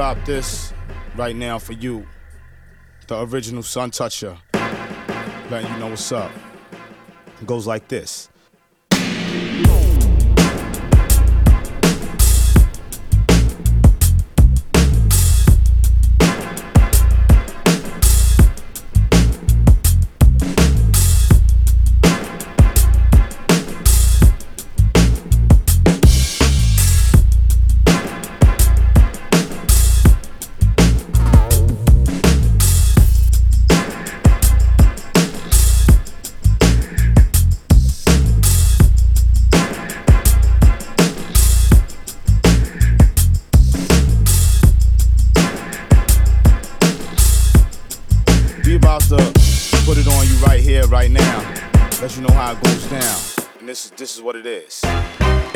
drop this right now for you, the original Sun Toucher. Letting you know what's up. It goes like this. Is what it is.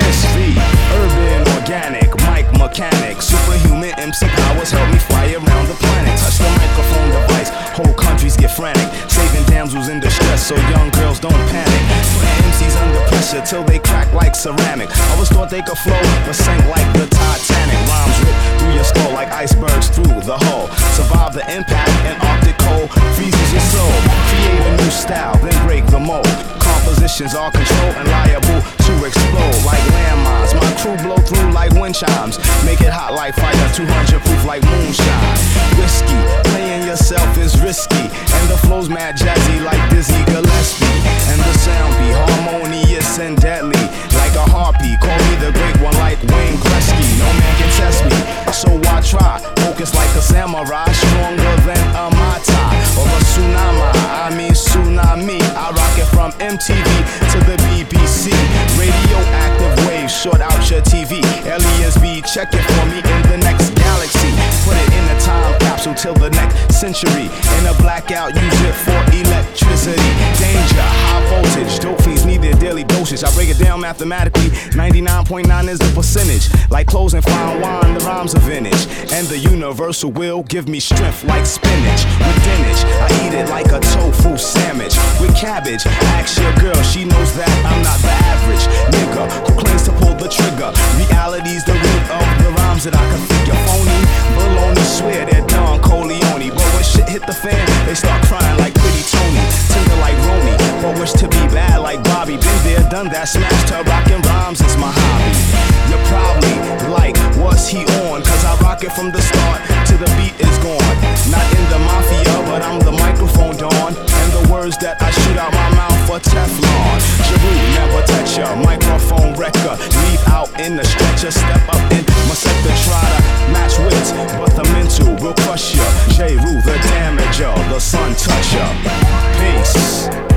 SV, urban, organic, mic mechanic, superhuman MC powers help me fly around the planet. Touch the microphone device, whole countries get frantic. Saving damsels in distress so young girls don't panic. Putting MCs under pressure till they crack like ceramic. Always thought they could flow, but sank like the Titanic. Rhymes rip through your skull like icebergs through the hull. Survive the impact and Arctic cold freezes your soul. Create a new style, then break the mold compositions are controlled and liable to explode like landmines. My crew blow through like wind chimes. Make it hot like fire, 200 proof like moonshine. Whiskey, playing yourself is risky. And the flow's mad jazzy like Dizzy Gillespie. And the sound be harmonious and deadly like a harpy. Call me the great one like Wayne Gretzky. No man can test me, so I try? Focus like a samurai, stronger than a mata or a tsunami. I mean tsunami. I rock it from MTV to the BBC. Radioactive waves short out your TV. Aliens be checking for me in the next galaxy. Put it in a time capsule till the next century. In a blackout, use it for electricity. Danger, high voltage, dope fiends need their daily dosage. I break it down mathematically. 99.9 is the percentage. Like clothes and fine wine, the rhymes are vintage. And the universal will give me strength like spinach. With dinage, I eat it like a tofu sandwich. With cabbage, ask your girl, she knows that I'm not the average nigga who claims to pull the trigger. Reality's the root of the rhymes that I can figure. Phony, baloney, swear they're Don Corleone. But when shit hit the fan, they start crying like pretty Tony. Tender like Roni, but wish to be bad like Bobby. Been there, done that, smashed her, rockin' rhymes is my hobby. You're probably like, what's he on? Cause I rock it from the start to the beat is gone. Not in the mafia, but I'm the microphone dawn. And the words that I shoot out my mouth for Teflon. Jeru, never touch ya, microphone wrecker. Leave out in the stretcher, step up in my sector, try to match wits, but the mental will crush ya. J. Rue, the damager, the sun toucher. Peace. Yeah.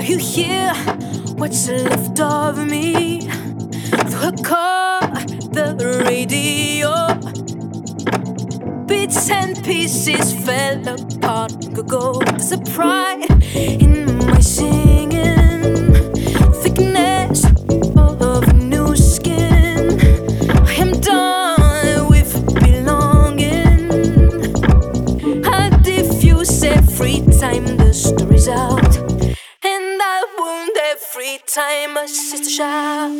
Now you hear what's left of me The car, the radio. Bits and pieces fell apart. Go go, there's a pride in my singing. sister Shaw.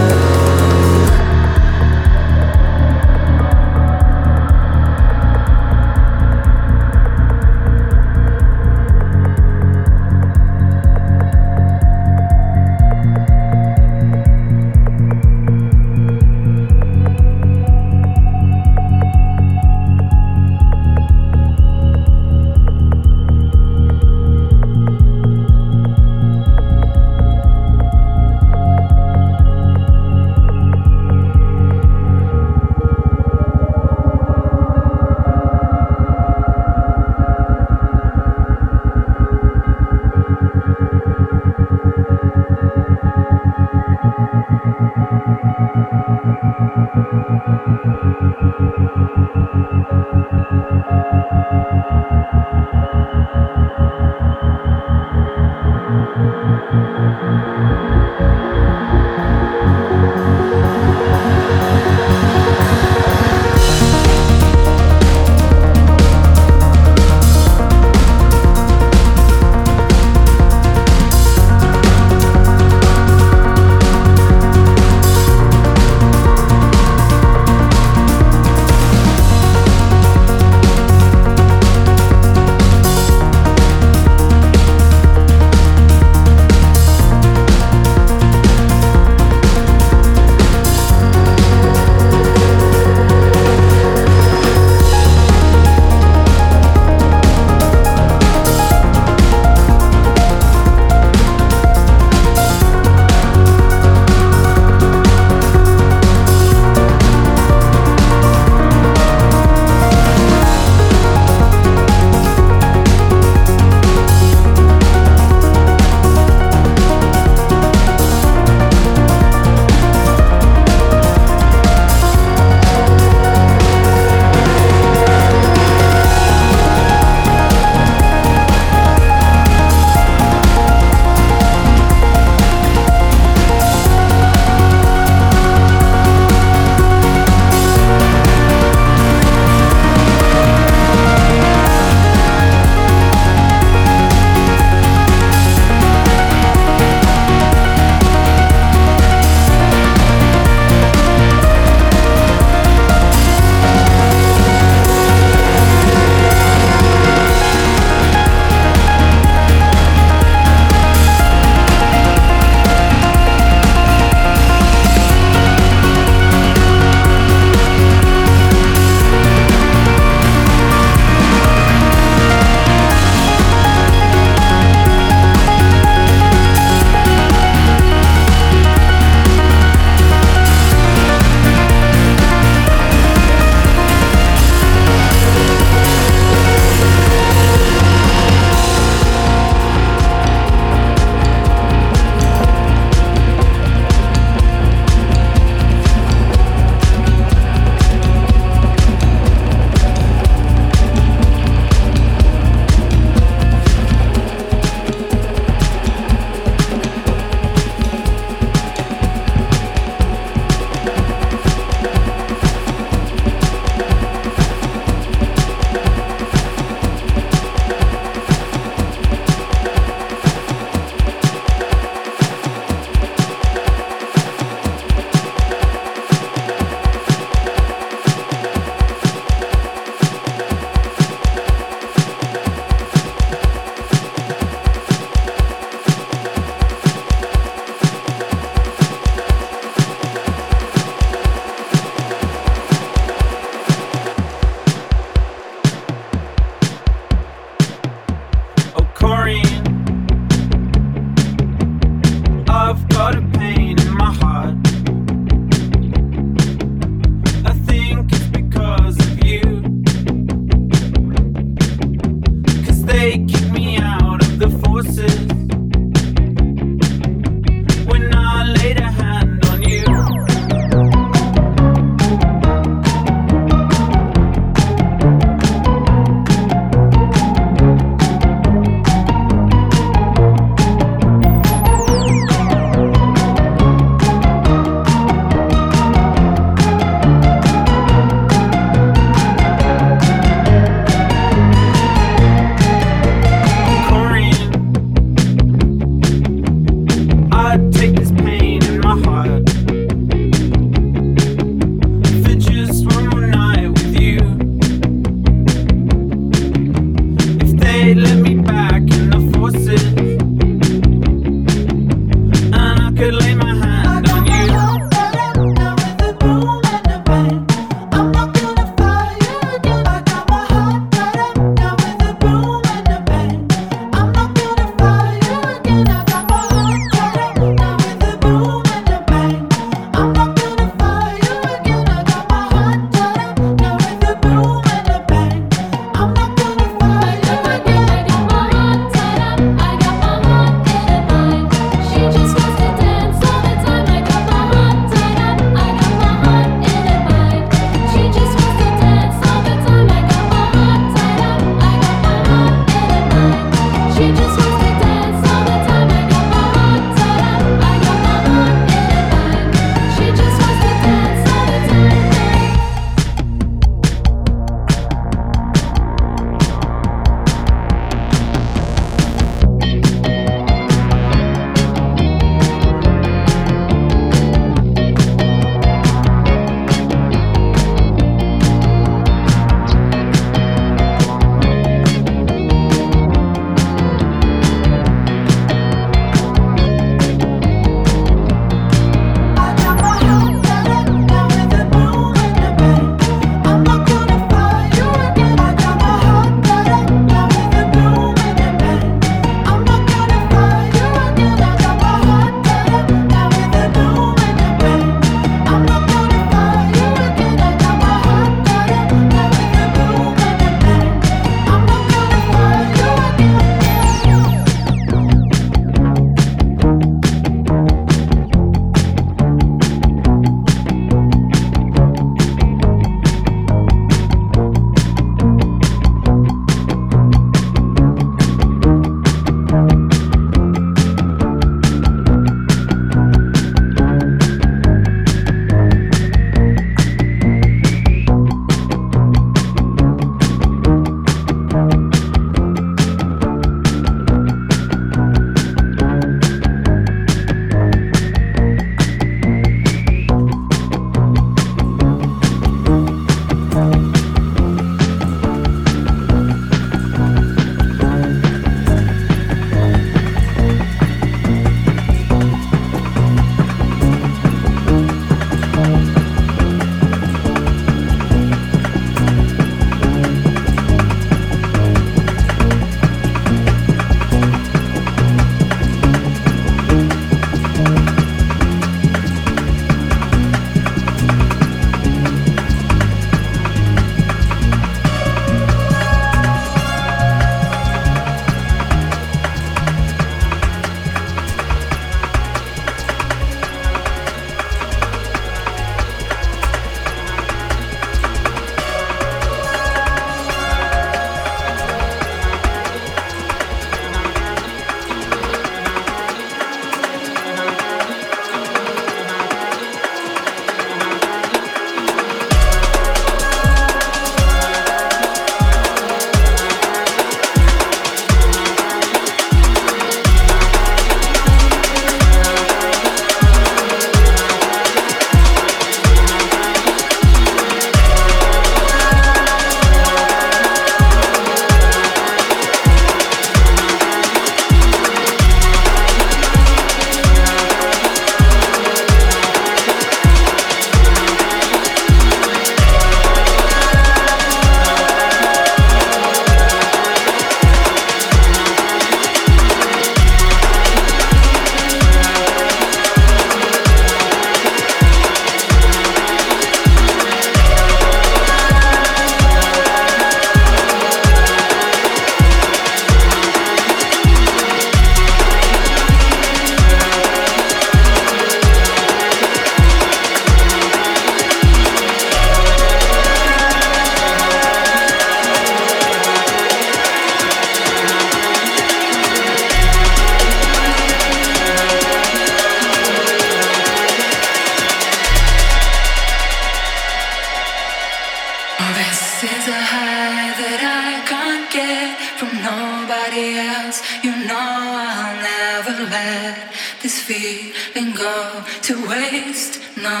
Let this feeling go to waste. No,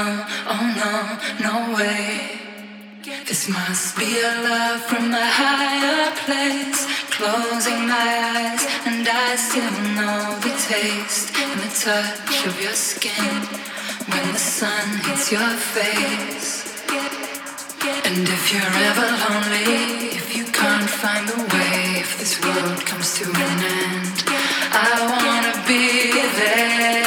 oh no, no way. This must be a love from a higher place. Closing my eyes, and I still know the taste and the touch of your skin when the sun hits your face. And if you're ever lonely, if you can't find the way, if this world comes to an end, I wanna be there.